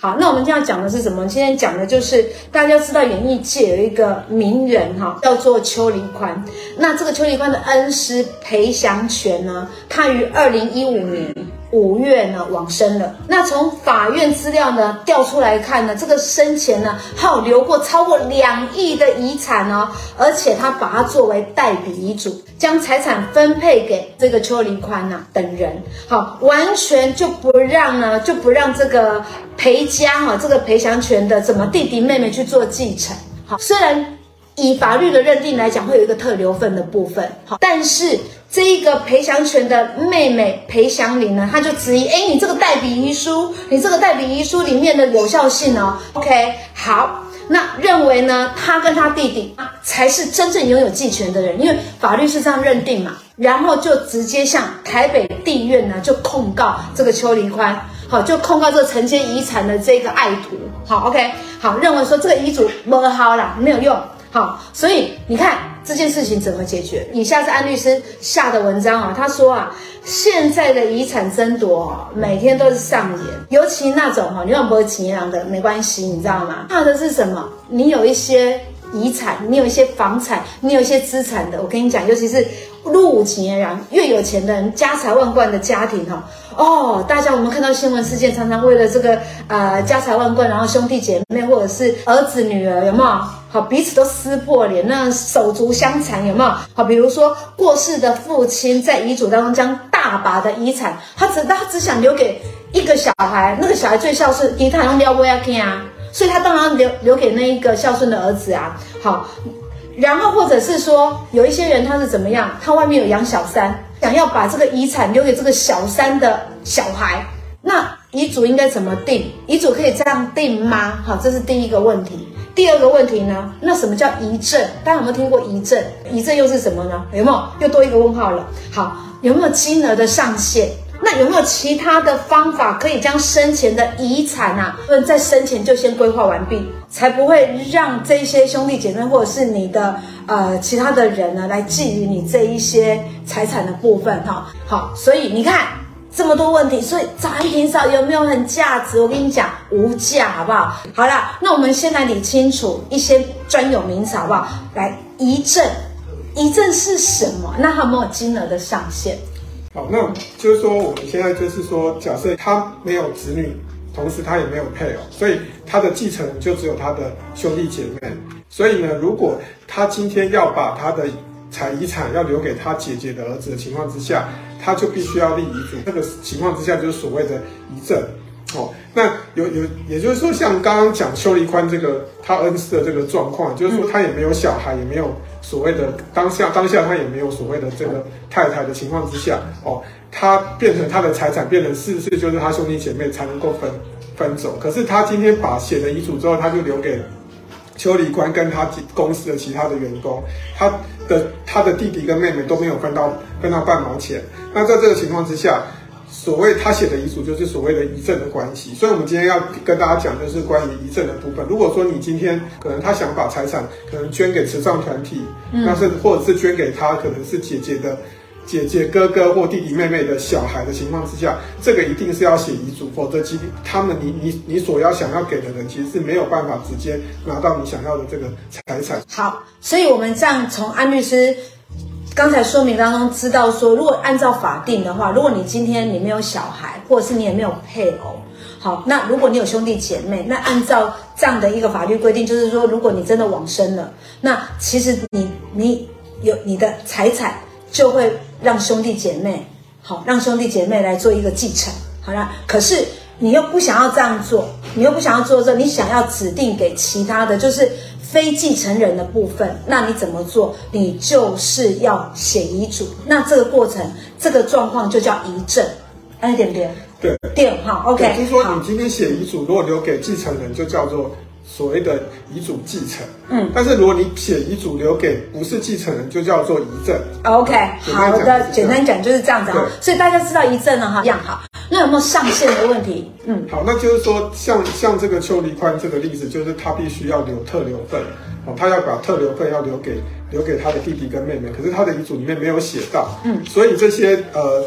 好，那我们今天要讲的是什么？今天讲的就是大家知道演艺界有一个名人哈，叫做邱礼宽。那这个邱礼宽的恩师裴祥全呢，他于二零一五年五月呢往生了。那从法院资料呢调出来看呢，这个生前呢还有留过超过两亿的遗产哦，而且他把它作为代笔遗嘱，将财产分配给这个邱林宽呐等人。好，完全就不让呢，就不让这个。裴家哈，这个裴祥权的怎么弟弟妹妹去做继承？好，虽然以法律的认定来讲，会有一个特留份的部分，好，但是这一个裴祥全的妹妹裴祥林呢，他就质疑，哎，你这个代笔遗书，你这个代笔遗书里面的有效性哦，OK，好，那认为呢，他跟他弟弟才是真正拥有继承的人，因为法律是这样认定嘛，然后就直接向台北地院呢就控告这个邱林宽。好，就控告这个承接遗产的这个爱徒。好，OK，好，认为说这个遗嘱不好啦，没有用。好，所以你看这件事情怎么解决？以下是安律师下的文章啊，他说啊，现在的遗产争夺每天都是上演，尤其那种哈，你要没钱的没关系，你知道吗？怕的是什么？你有一些遗产，你有一些房产，你有一些资产的，我跟你讲，尤其是。入伍企业人越有钱的人，家财万贯的家庭哈哦，大家我们看到新闻事件，常常为了这个呃家财万贯，然后兄弟姐妹或者是儿子女儿有没有好彼此都撕破脸，那手足相残有没有好？比如说过世的父亲在遗嘱当中将大把的遗产，他只他只想留给一个小孩，那个小孩最孝顺，因为他用撩不要听啊，所以他当然留留给那一个孝顺的儿子啊，好。然后，或者是说，有一些人他是怎么样？他外面有养小三，想要把这个遗产留给这个小三的小孩，那遗嘱应该怎么定？遗嘱可以这样定吗？好，这是第一个问题。第二个问题呢？那什么叫遗赠？大家有没有听过遗赠？遗赠又是什么呢？有没有？又多一个问号了。好，有没有金额的上限？那有没有其他的方法可以将生前的遗产啊，在生前就先规划完毕，才不会让这些兄弟姐妹或者是你的呃其他的人呢来觊觎你这一些财产的部分哈？好，所以你看这么多问题，所以找安平嫂有没有很价值？我跟你讲，无价，好不好？好啦，那我们先来理清楚一些专有名词，好不好？来，遗赠，遗赠是什么？那它有没有金额的上限？好，那就是说，我们现在就是说，假设他没有子女，同时他也没有配偶，所以他的继承就只有他的兄弟姐妹。所以呢，如果他今天要把他的财遗产要留给他姐姐的儿子的情况之下，他就必须要立遗嘱。那个情况之下，就是所谓的遗赠。哦，那有有，也就是说，像刚刚讲邱黎宽这个他恩师的这个状况，就是说他也没有小孩，也没有所谓的当下当下他也没有所谓的这个太太的情况之下，哦，他变成他的财产变成是是就是他兄弟姐妹才能够分分走。可是他今天把写了遗嘱之后，他就留给邱黎官跟他公司的其他的员工，他的他的弟弟跟妹妹都没有分到分到半毛钱。那在这个情况之下。所谓他写的遗嘱就是所谓的遗赠的关系，所以我们今天要跟大家讲就是关于遗赠的部分。如果说你今天可能他想把财产可能捐给慈善团体，嗯，那是或者是捐给他可能是姐姐的姐姐哥哥或弟弟妹妹的小孩的情况之下，这个一定是要写遗嘱，否则其他们你你你所要想要给的人其实是没有办法直接拿到你想要的这个财产。好，所以我们这样从安律师。刚才说明当中知道说，如果按照法定的话，如果你今天你没有小孩，或者是你也没有配偶，好，那如果你有兄弟姐妹，那按照这样的一个法律规定，就是说，如果你真的往生了，那其实你你有你的财产就会让兄弟姐妹，好，让兄弟姐妹来做一个继承，好了，可是你又不想要这样做，你又不想要做这，你想要指定给其他的就是。非继承人的部分，那你怎么做？你就是要写遗嘱。那这个过程，这个状况就叫遗赠。哎，点点，对，点哈，OK。就是说，你今天写遗嘱，如果留给继承人，就叫做所谓的遗嘱继承。嗯。但是如果你写遗嘱留给不是继承人，就叫做遗赠。OK，好的，简单讲就是这样子哈。所以大家知道遗赠了哈，一样好。那有没有上限的问题？嗯，好，那就是说，像像这个邱黎宽这个例子，就是他必须要留特留份，哦，他要把特留份要留给留给他的弟弟跟妹妹，可是他的遗嘱里面没有写到，嗯，所以这些呃，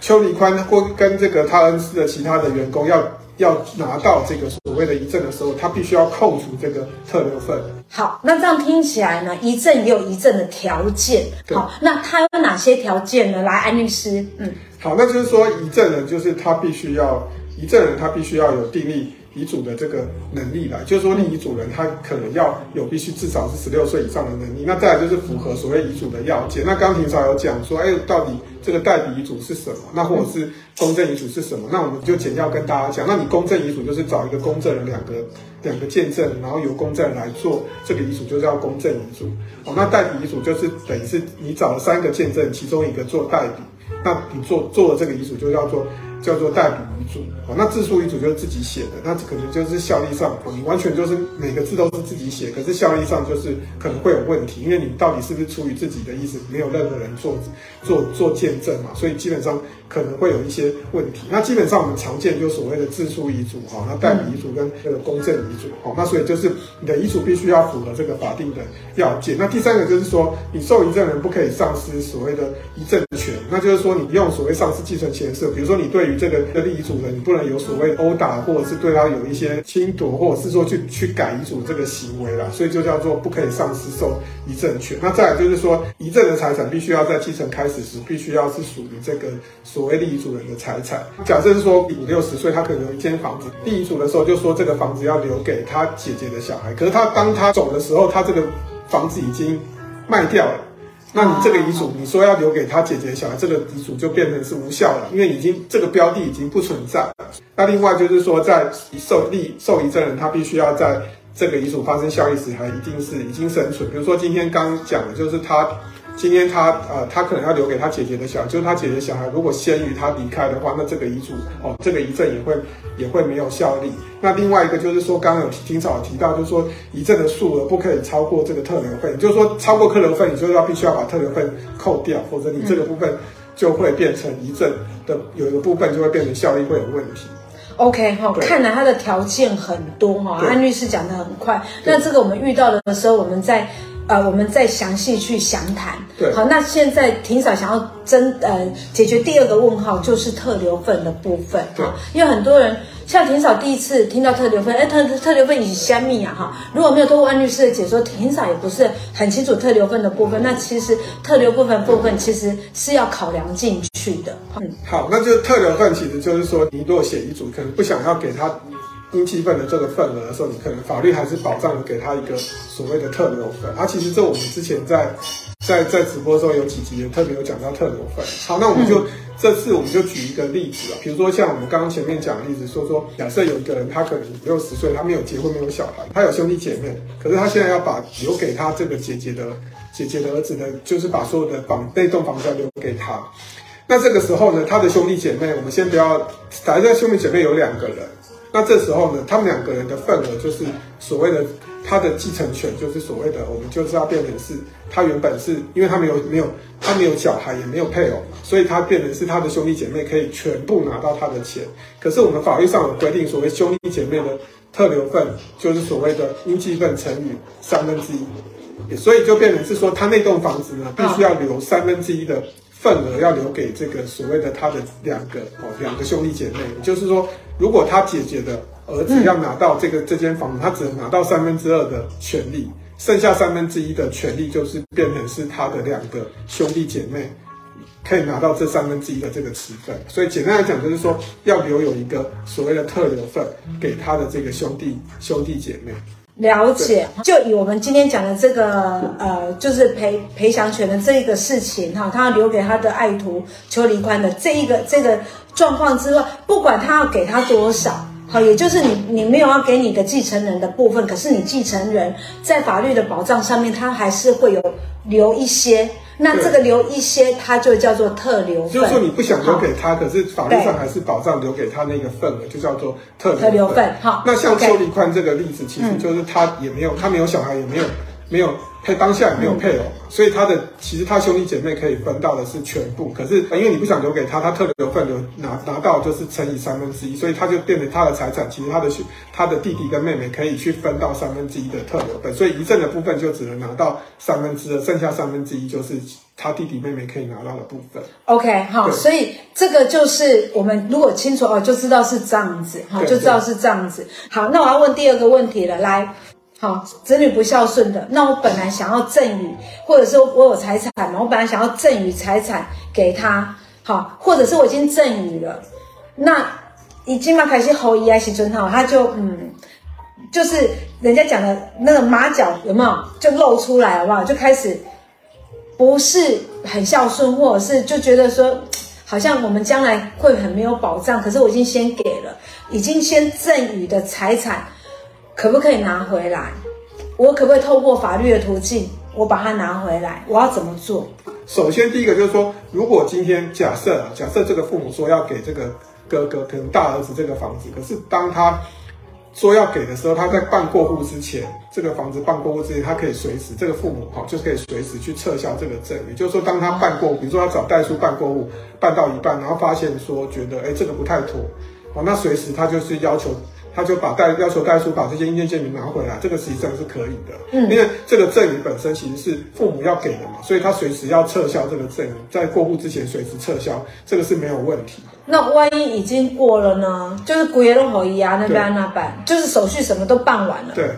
邱黎宽或跟这个他恩斯的其他的员工要要拿到这个所谓的遗赠的时候，他必须要扣除这个特留份。好，那这样听起来呢，遗赠也有遗赠的条件。好，那他有哪些条件呢？来，安律师，嗯，好，那就是说遗赠人就是他必须要遗赠人他必须要有订立。遗嘱的这个能力来，就是说，立遗嘱人他可能要有必须至少是十六岁以上的能力。那再来就是符合所谓遗嘱的要件。那刚庭长有讲说，哎，到底这个代笔遗嘱是什么？那或者是公证遗嘱是什么？那我们就简要跟大家讲。那你公证遗嘱就是找一个公证人，两个两个见证，然后由公证人来做这个遗嘱，就叫公证遗嘱。哦，那代笔遗嘱就是等于是你找了三个见证，其中一个做代笔，那你做做了这个遗嘱就叫做。叫做代笔遗嘱，哦，那自书遗嘱就是自己写的，那可能就是效力上，你完全就是每个字都是自己写，可是效力上就是可能会有问题，因为你到底是不是出于自己的意思，没有任何人做做做见证嘛，所以基本上可能会有一些问题。那基本上我们常见就所谓的自书遗嘱，哈，那代笔遗嘱跟这个公证遗嘱，哈，那所以就是你的遗嘱必须要符合这个法定的要件。那第三个就是说，你受遗赠人不可以丧失所谓的遗赠权，那就是说你用所谓丧失继承权是，比如说你对于这个的立遗嘱人，你不能有所谓殴打，或者是对他有一些侵夺，或者是说去去改遗嘱这个行为啦，所以就叫做不可以丧失受遗赠权。那再来就是说，遗赠的财产必须要在继承开始时，必须要是属于这个所谓立遗嘱人的财产。假设是说五六十岁，他可能有一间房子，立遗嘱的时候就说这个房子要留给他姐姐的小孩，可是他当他走的时候，他这个房子已经卖掉了。那你这个遗嘱，你说要留给他姐姐小孩，这个遗嘱就变成是无效了，因为已经这个标的已经不存在。那另外就是说，在受立受遗赠人，他必须要在这个遗嘱发生效力时，还一定是已经生存。比如说今天刚讲的就是他。今天他呃，他可能要留给他姐姐的小孩，就是他姐姐小孩如果先于他离开的话，那这个遗嘱哦，这个遗赠也会也会没有效力。那另外一个就是说，刚刚有庭长提到，就是说遗赠的数额不可以超过这个特留份，就是说超过特留份，你就要必须要把特留份扣掉，否则你这个部分就会变成遗赠的有一个部分就会变成效力会有问题。OK 哈，看来他的条件很多哈，安律师讲的很快，那这个我们遇到的时候，我们在。呃，我们再详细去详谈。对，好，那现在庭嫂想要真呃解决第二个问号，就是特留份的部分。对，因为很多人像庭嫂第一次听到特留份，哎，特特留份以虾米啊？哈，如果没有透过安律师的解说，庭嫂也不是很清楚特留份的部分。那其实特留部分部分其实是要考量进去的。嗯，好，那就特留份其实就是说，你如果写遗嘱，可能不想要给他。应继份的这个份额的时候，你可能法律还是保障了给他一个所谓的特留份。啊，其实这我们之前在在在直播的时候有几集也特别有讲到特留份。好，那我们就、这次我们就举一个例子啊，比如说像我们刚刚前面讲的例子，说说假设有一个人他可能五六十岁，他没有结婚，没有小孩，他有兄弟姐妹，可是他现在要把留给他这个姐姐的姐姐的儿子的，就是把所有的房那栋房子要留给他。那这个时候呢，他的兄弟姐妹，我们先不要，假设兄弟姐妹有两个人。那这时候呢，他们两个人的份额就是所谓的他的继承权，就是所谓的我们就是要变成是，他原本是因为他没有没有他没有小孩也没有配偶，所以他变成是他的兄弟姐妹可以全部拿到他的钱。可是我们法律上有规定，所谓兄弟姐妹的特留份就是所谓的应继份乘以三分之一，所以就变成是说他那栋房子呢，必须要留三分之一的。份额要留给这个所谓的他的两个哦，两个兄弟姐妹，也就是说，如果他姐姐的儿子要拿到这个这间房子，他只能拿到三分之二的权利，剩下三分之一的权利就是变成是他的两个兄弟姐妹可以拿到这三分之一的这个持份。所以简单来讲，就是说要留有一个所谓的特留份给他的这个兄弟兄弟姐妹。了解，就以我们今天讲的这个呃，就是赔赔偿权的这一个事情哈，他要留给他的爱徒邱黎宽的这一个这个状况之外，不管他要给他多少，好，也就是你你没有要给你的继承人的部分，可是你继承人在法律的保障上面，他还是会有留一些。那这个留一些，它就叫做特留份。就是说你不想留给他，可是法律上还是保障留给他那个份额，就叫做特留份。特留份。好，那像邱立宽这个例子，其实就是他也没有，他没有小孩，也没有。没有配，当下也没有配偶，所以他的其实他兄弟姐妹可以分到的是全部。可是因为你不想留给他，他特留份留拿拿到就是乘以三分之一，所以他就变成他的财产。其实他的他的弟弟跟妹妹可以去分到三分之一的特留份，所以遗赠的部分就只能拿到三分之二，剩下三分之一就是他弟弟妹妹可以拿到的部分。OK，好，所以这个就是我们如果清楚哦，就知道是这样子，好，就知道是这样子。好，那我要问第二个问题了，来，好，子女不孝顺的，那我本来想要赠与，或者说我有财产嘛，我本来想要赠与财产给他，好，或者是我已经赠与了，那已经嘛开始后遗啊，时阵哈，他就嗯。就是人家讲的那个马脚有没有就露出来好不好？就开始不是很孝顺，或者是就觉得说好像我们将来会很没有保障。可是我已经先给了，已经先赠与的财产，可不可以拿回来？我可不可以透过法律的途径，我把它拿回来？我要怎么做？首先第一个就是说，如果今天假设假设这个父母说要给这个哥哥，可能大儿子这个房子，可是当他说要给的时候，他在办过户之前，这个房子办过户之前，他可以随时，这个父母哈，就可以随时去撤销这个赠与。也就是说，当他办过，比如说他找代书办过户，办到一半，然后发现说觉得，哎，这个不太妥，哦，那随时他就是要求。他就把代要求代书把这些印鉴证明拿回来，这个实际上是可以的，嗯，因为这个赠与本身其实是父母要给的嘛，所以他随时要撤销这个赠与，在过户之前随时撤销，这个是没有问题的。那万一已经过了呢？就是古耶龙侯一啊，那边那办，就是手续什么都办完了。对，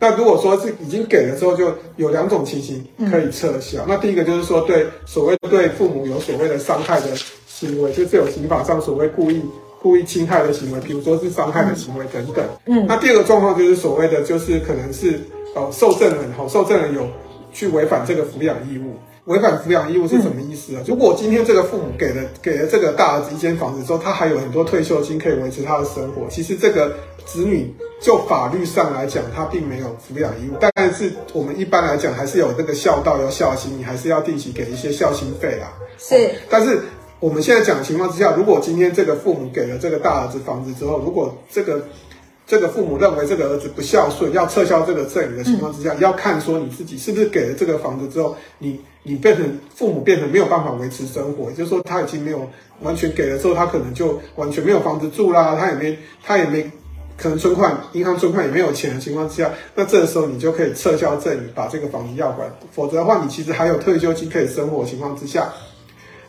那如果说是已经给了之后，就有两种情形可以撤销。嗯、那第一个就是说，对所谓对父母有所谓的伤害的行为，就是有刑法上所谓故意。故意侵害的行为，比如说是伤害的行为等等。嗯，那第二个状况就是所谓的，就是可能是呃受赠人哈，受赠人有去违反这个抚养义务。违反抚养义务是什么意思啊？嗯、如果今天这个父母给了给了这个大儿子一间房子之后，他还有很多退休金可以维持他的生活，其实这个子女就法律上来讲，他并没有抚养义务。但是我们一般来讲，还是有这个孝道要孝心，你还是要定期给一些孝心费啦。是，哦、但是。我们现在讲的情况之下，如果今天这个父母给了这个大儿子房子之后，如果这个这个父母认为这个儿子不孝顺，要撤销这个赠与的情况之下，要看说你自己是不是给了这个房子之后，你你变成父母变成没有办法维持生活，也就是说他已经没有完全给了之后，他可能就完全没有房子住啦，他也没他也没可能存款银行存款也没有钱的情况之下，那这个时候你就可以撤销赠与，把这个房子要回来，否则的话，你其实还有退休金可以生活的情况之下。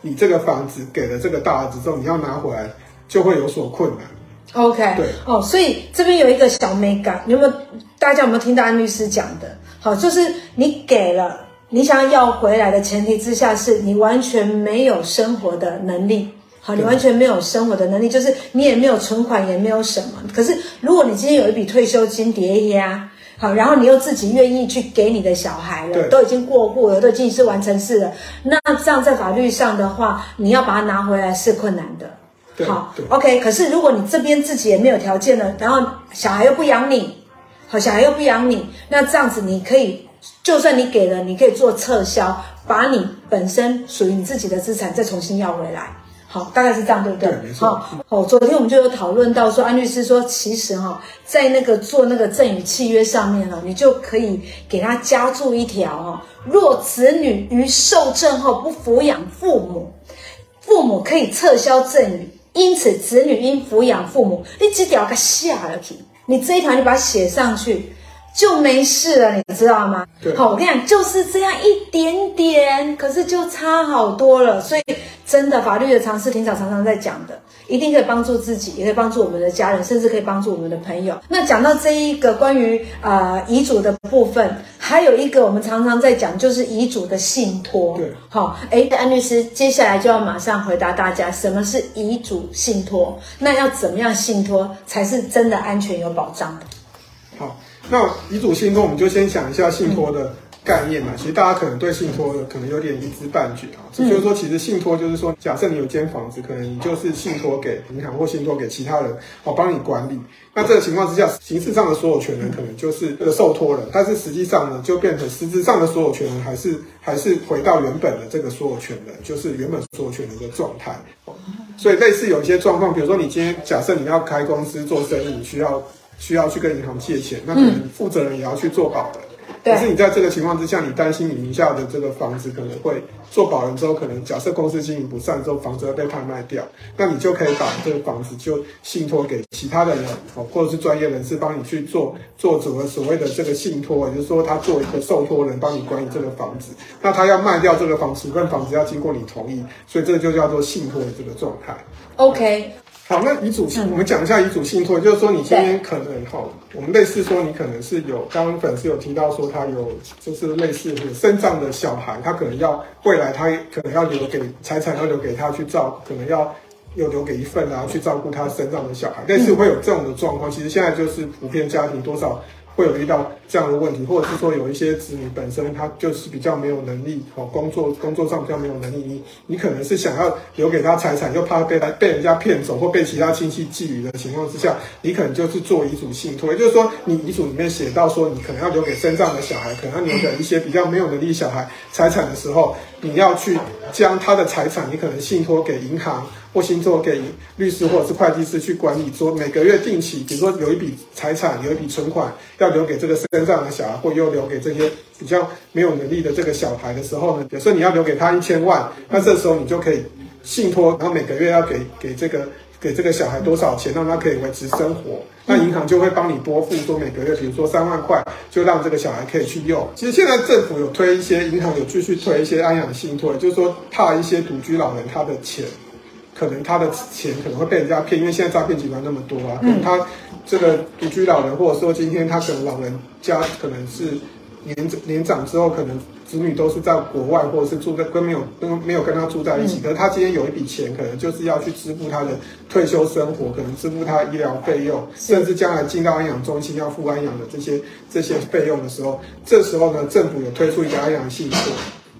你这个房子给了这个大儿子之后，你要拿回来就会有所困难。OK，对哦，所以这边有一个小美感，有没有？大家有没有听到安律师讲的？好，就是你给了，你想要回来的前提之下，是你完全没有生活的能力。好，你完全没有生活的能力，就是你也没有存款，也没有什么。可是如果你今天有一笔退休金叠压。好，然后你又自己愿意去给你的小孩了，都已经过户了，都已经是完成式了。那这样在法律上的话，你要把它拿回来是困难的。对好对，OK。可是如果你这边自己也没有条件了，然后小孩又不养你，好，小孩又不养你，那这样子你可以，就算你给了，你可以做撤销，把你本身属于你自己的资产再重新要回来。好，大概是这样，对不对？对，没错。好，好，昨天我们就有讨论到说，安律师说，其实哈，在那个做那个赠与契约上面呢，你就可以给他加注一条哈，若子女于受赠后不抚养父母，父母可以撤销赠与，因此子女应抚养父母。你这条给下了去，你这一条你把它写上去。就没事了，你知道吗？对好，我跟你讲，就是这样一点点，可是就差好多了。所以真的，法律的常识，庭长常常在讲的，一定可以帮助自己，也可以帮助我们的家人，甚至可以帮助我们的朋友。那讲到这一个关于啊、呃、遗嘱的部分，还有一个我们常常在讲，就是遗嘱的信托。对，好，哎，安律师接下来就要马上回答大家，什么是遗嘱信托？那要怎么样信托才是真的安全有保障的？好。那遗嘱信托，我们就先想一下信托的概念嘛。其实大家可能对信托可能有点一知半解啊。就是说，其实信托就是说，假设你有间房子，可能你就是信托给银行或信托给其他人，好帮你管理。那这个情况之下，形式上的所有权人可能就是这个受托人，但是实际上呢，就变成实质上的所有权人还是还是回到原本的这个所有权人，就是原本所有权人的状态。所以类似有一些状况，比如说你今天假设你要开公司做生意，你需要。需要去跟银行借钱，那可能负责人也要去做保的。可是你在这个情况之下，你担心你名下的这个房子可能会做保人之后，可能假设公司经营不善之后，房子会被拍卖掉，那你就可以把这个房子就信托给其他的人哦，或者是专业人士帮你去做做什么所谓的这个信托，也就是说他做一个受托人帮你管理这个房子，那他要卖掉这个房子，这份房子要经过你同意，所以这个就叫做信托的这个状态。OK。好，那遗嘱信，我们讲一下遗嘱信托，就是说你今天可能哈，我们类似说你可能是有，刚刚粉丝有提到说他有，就是类似有身障的小孩，他可能要未来他可能要留给财产要留给他去照，可能要又留给一份然后去照顾他生长的小孩，类似会有这种的状况。其实现在就是普遍家庭多少。会有遇到这样的问题，或者是说有一些子女本身他就是比较没有能力，哦，工作工作上比较没有能力，你你可能是想要留给他财产，又怕被被人家骗走或被其他亲戚觊觎的情况之下，你可能就是做遗嘱信托，也就是说你遗嘱里面写到说你可能要留给身障的小孩，可能要留给一些比较没有能力小孩财产的时候，你要去将他的财产，你可能信托给银行。或信托给律师或者是会计师去管理，说每个月定期，比如说有一笔财产，有一笔存款要留给这个身障的小孩，或又留给这些比较没有能力的这个小孩的时候呢，有时候你要留给他一千万，那这时候你就可以信托，然后每个月要给给这个给这个小孩多少钱，让他可以维持生活，那银行就会帮你拨付，说每个月比如说三万块，就让这个小孩可以去用。其实现在政府有推一些，银行有继续推一些安养信托，就是说怕一些独居老人他的钱。可能他的钱可能会被人家骗，因为现在诈骗集团那么多啊。可能他这个独居老人，或者说今天他可能老人家可能是年年长之后，可能子女都是在国外，或者是住在跟没有跟没有跟他住在一起。可是他今天有一笔钱，可能就是要去支付他的退休生活，可能支付他医疗费用，甚至将来进到安养中心要付安养的这些这些费用的时候，这时候呢，政府有推出一个安养信托。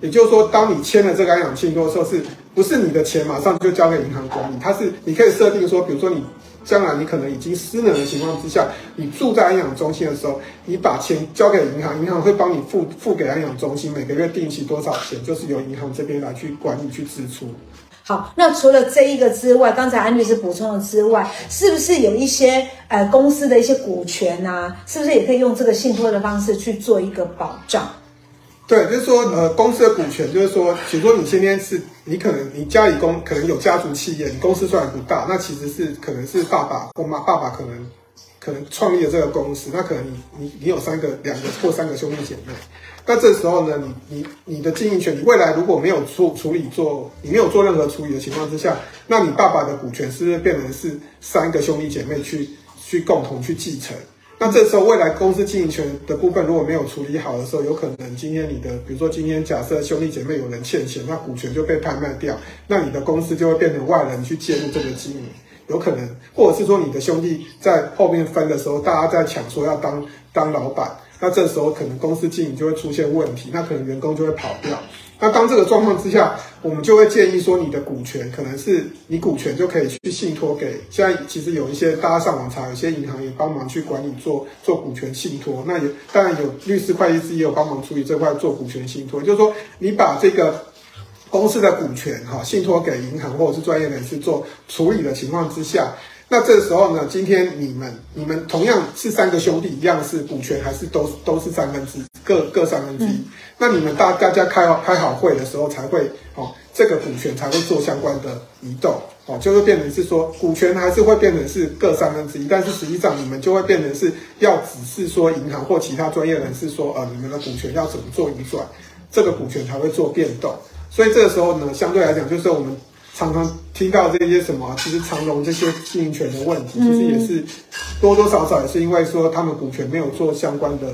也就是说，当你签了这个安养信托的时候，是不是你的钱马上就交给银行管理？它是你可以设定说，比如说你将来你可能已经失能的情况之下，你住在安养中心的时候，你把钱交给银行，银行会帮你付付给安养中心，每个月定期多少钱，就是由银行这边来去管理去支出。好，那除了这一个之外，刚才安律师补充了之外，是不是有一些呃公司的一些股权啊，是不是也可以用这个信托的方式去做一个保障？对，就是说，呃，公司的股权，就是说，比如说你今天是，你可能你家里公可能有家族企业，你公司虽然不大，那其实是可能是爸爸或妈，爸爸可能可能创立了这个公司，那可能你你你有三个、两个或三个兄弟姐妹，那这时候呢，你你你的经营权，你未来如果没有处处理做，你没有做任何处理的情况之下，那你爸爸的股权是不是变成是三个兄弟姐妹去去共同去继承？那这时候，未来公司经营权的部分如果没有处理好的时候，有可能今天你的，比如说今天假设兄弟姐妹有人欠钱，那股权就被拍卖掉，那你的公司就会变成外人去介入这个经营，有可能，或者是说你的兄弟在后面分的时候，大家在抢说要当当老板，那这时候可能公司经营就会出现问题，那可能员工就会跑掉。那当这个状况之下，我们就会建议说，你的股权可能是你股权就可以去信托给。现在其实有一些大家上网查，有些银行也帮忙去管理做做股权信托。那也当然有律师、会计师也有帮忙处理这块做股权信托。就是说，你把这个公司的股权哈信托给银行或者是专业人士做处理的情况之下。那这时候呢，今天你们你们同样是三个兄弟，一样是股权还是都都是三分之一，各各三分之一。那你们大大家开好开好会的时候，才会哦，这个股权才会做相关的移动哦，就会变成是说股权还是会变成是各三分之一，但是实际上你们就会变成是要指示说银行或其他专业人士说，呃，你们的股权要怎么做移转，这个股权才会做变动。所以这个时候呢，相对来讲，就是我们。常常听到这些什么，其实长荣这些经营权的问题，其实也是多多少少也是因为说他们股权没有做相关的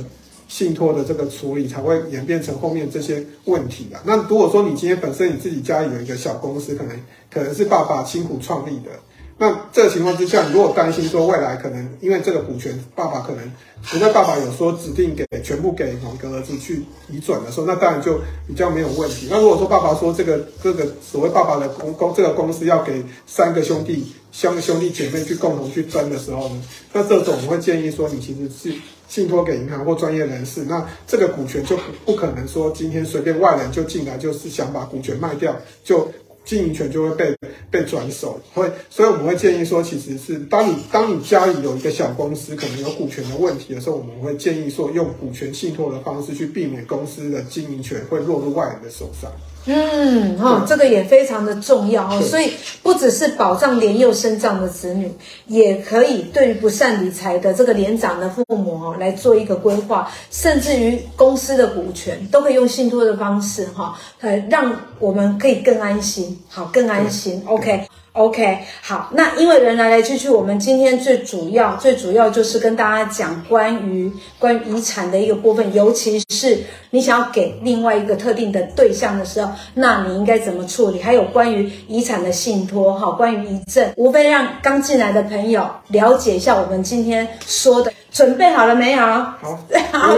信托的这个处理，才会演变成后面这些问题的。那如果说你今天本身你自己家里有一个小公司，可能可能是爸爸辛苦创立的。那这个情况之下，你如果担心说未来可能因为这个股权，爸爸可能除非爸爸有说指定给全部给某个儿子去移转的时候，那当然就比较没有问题。那如果说爸爸说这个这个所谓爸爸的公公这个公司要给三个兄弟三个兄弟姐妹去共同去分的时候呢，那这种我会建议说，你其实是信托给银行或专业人士，那这个股权就不不可能说今天随便外人就进来就是想把股权卖掉就。经营权就会被被转手，会，所以我们会建议说，其实是当你当你家里有一个小公司，可能有股权的问题的时候，我们会建议说，用股权信托的方式去避免公司的经营权会落入外人的手上。嗯，哈、哦，这个也非常的重要哦。所以不只是保障年幼生长的子女，也可以对于不善理财的这个年长的父母哦来做一个规划，甚至于公司的股权都可以用信托的方式哈，呃，让我们可以更安心，好，更安心。OK。OK，好，那因为人来来去去，我们今天最主要、最主要就是跟大家讲关于关于遗产的一个部分，尤其是你想要给另外一个特定的对象的时候，那你应该怎么处理？还有关于遗产的信托，哈，关于遗赠，无非让刚进来的朋友了解一下我们今天说的，准备好了没有？好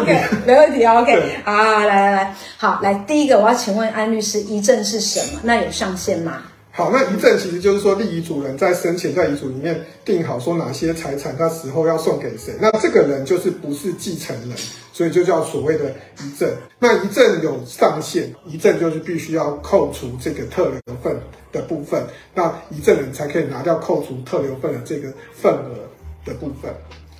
，OK，没问题，OK，好，来来来，好，来第一个，我要请问安律师，遗赠是什么？那有上限吗？好，那遗赠其实就是说，立遗嘱人在生前在遗嘱里面定好说哪些财产他死后要送给谁，那这个人就是不是继承人，所以就叫所谓的遗赠。那遗赠有上限，遗赠就是必须要扣除这个特留份的部分，那遗赠人才可以拿掉扣除特留份的这个份额的部分。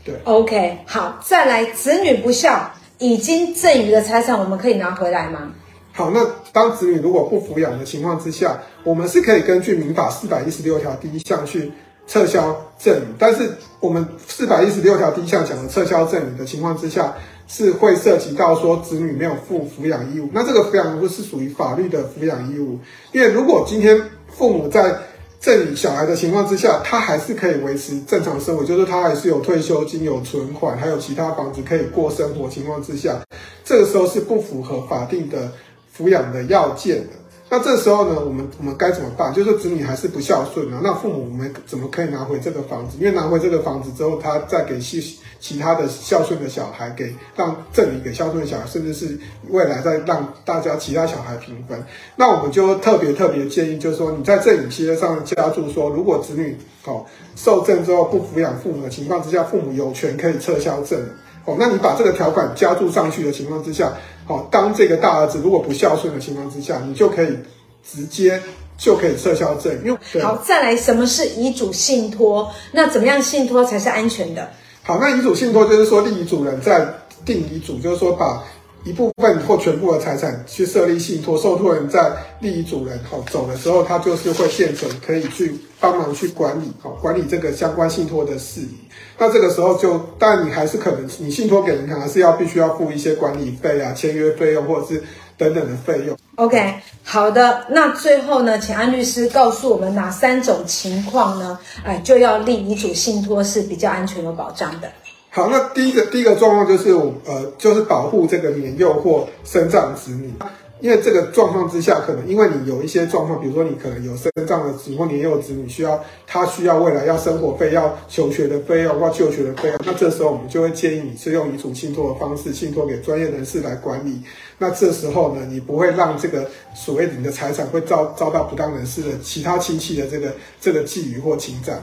对，OK，好，再来，子女不孝已经赠与的财产，我们可以拿回来吗？好，那当子女如果不抚养的情况之下，我们是可以根据民法四百一十六条第一项去撤销赠与。但是我们四百一十六条第一项讲的撤销赠与的情况之下，是会涉及到说子女没有负抚养义务。那这个抚养义务是属于法律的抚养义务，因为如果今天父母在赠与小孩的情况之下，他还是可以维持正常生活，就是他还是有退休金、有存款，还有其他房子可以过生活情况之下，这个时候是不符合法定的。抚养的要件的，那这时候呢，我们我们该怎么办？就是子女还是不孝顺呢？那父母我们怎么可以拿回这个房子？因为拿回这个房子之后，他再给其其他的孝顺的小孩给让赠与给孝顺的小孩，甚至是未来再让大家其他小孩平分。那我们就特别特别建议，就是说你在赠与契约上加注说，如果子女哦受赠之后不抚养父母的情况之下，父母有权可以撤销赠。哦，那你把这个条款加注上去的情况之下。好，当这个大儿子如果不孝顺的情况之下，你就可以直接就可以撤销赠与。好，再来，什么是遗嘱信托？那怎么样信托才是安全的？好，那遗嘱信托就是说，立遗嘱人在定遗嘱，就是说把一部分或全部的财产去设立信托，受托人在立遗嘱人好走的时候，他就是会变成可以去帮忙去管理，好管理这个相关信托的事宜。那这个时候就，但你还是可能，你信托给银行还是要必须要付一些管理费啊、签约费用或者是等等的费用。OK，好的。那最后呢，请安律师告诉我们哪三种情况呢？哎，就要立遗嘱信托是比较安全有保障的。好，那第一个第一个状况就是我呃，就是保护这个年幼或生障子女。因为这个状况之下，可能因为你有一些状况，比如说你可能有生障的子或年幼子女需要，他需要未来要生活费、要求学的费用或就学的费用，那这时候我们就会建议你是用遗嘱信托的方式，信托给专业人士来管理。那这时候呢，你不会让这个所谓你的财产会遭遭到不当人士的其他亲戚的这个这个觊觎或侵占。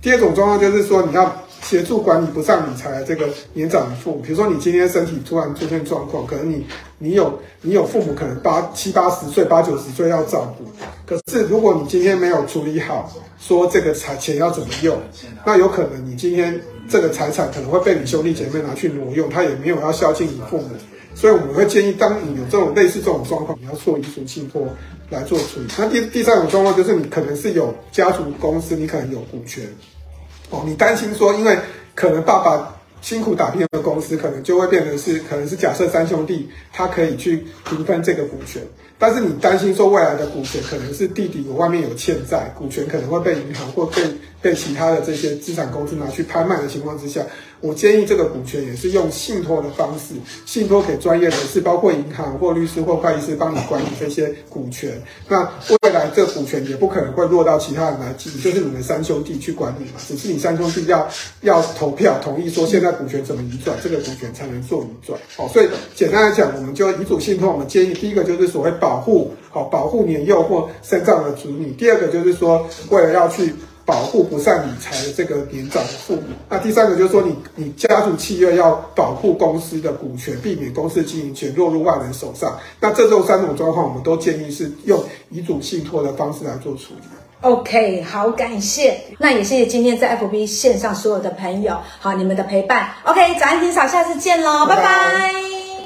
第二种状况就是说，你要协助管理不善理财的这个年长的父母，比如说你今天身体突然出现状况，可能你你有你有父母可能八七八十岁、八九十岁要照顾，可是如果你今天没有处理好，说这个财钱要怎么用，那有可能你今天这个财产可能会被你兄弟姐妹拿去挪用，他也没有要孝敬你父母。所以我们会建议，当你有这种类似这种状况，你要做遗嘱信托来做处理。那第第三种状况就是，你可能是有家族公司，你可能有股权，哦，你担心说，因为可能爸爸辛苦打拼的公司，可能就会变成是，可能是假设三兄弟，他可以去平分这个股权。但是你担心说未来的股权可能是弟弟有外面有欠债，股权可能会被银行或被被其他的这些资产公司拿去拍卖的情况之下，我建议这个股权也是用信托的方式，信托给专业人士，包括银行或律师或会计师帮你管理这些股权。那未来这股权也不可能会落到其他人来继，就是你们三兄弟去管理嘛，只是你三兄弟要要投票同意说现在股权怎么移转，这个股权才能做移转。好，所以简单来讲，我们就遗嘱信托，我们建议第一个就是所谓保护好保护年幼或身障的子女。第二个就是说，为了要去保护不善理财的这个年长的父母。那第三个就是说你，你你家族企业要保护公司的股权，避免公司经营权落入外人手上。那这种三种状况，我们都建议是用遗嘱信托的方式来做处理。OK，好，感谢。那也谢谢今天在 FB 线上所有的朋友，好，你们的陪伴。OK，早安霆嫂，下次见喽，拜拜。拜拜。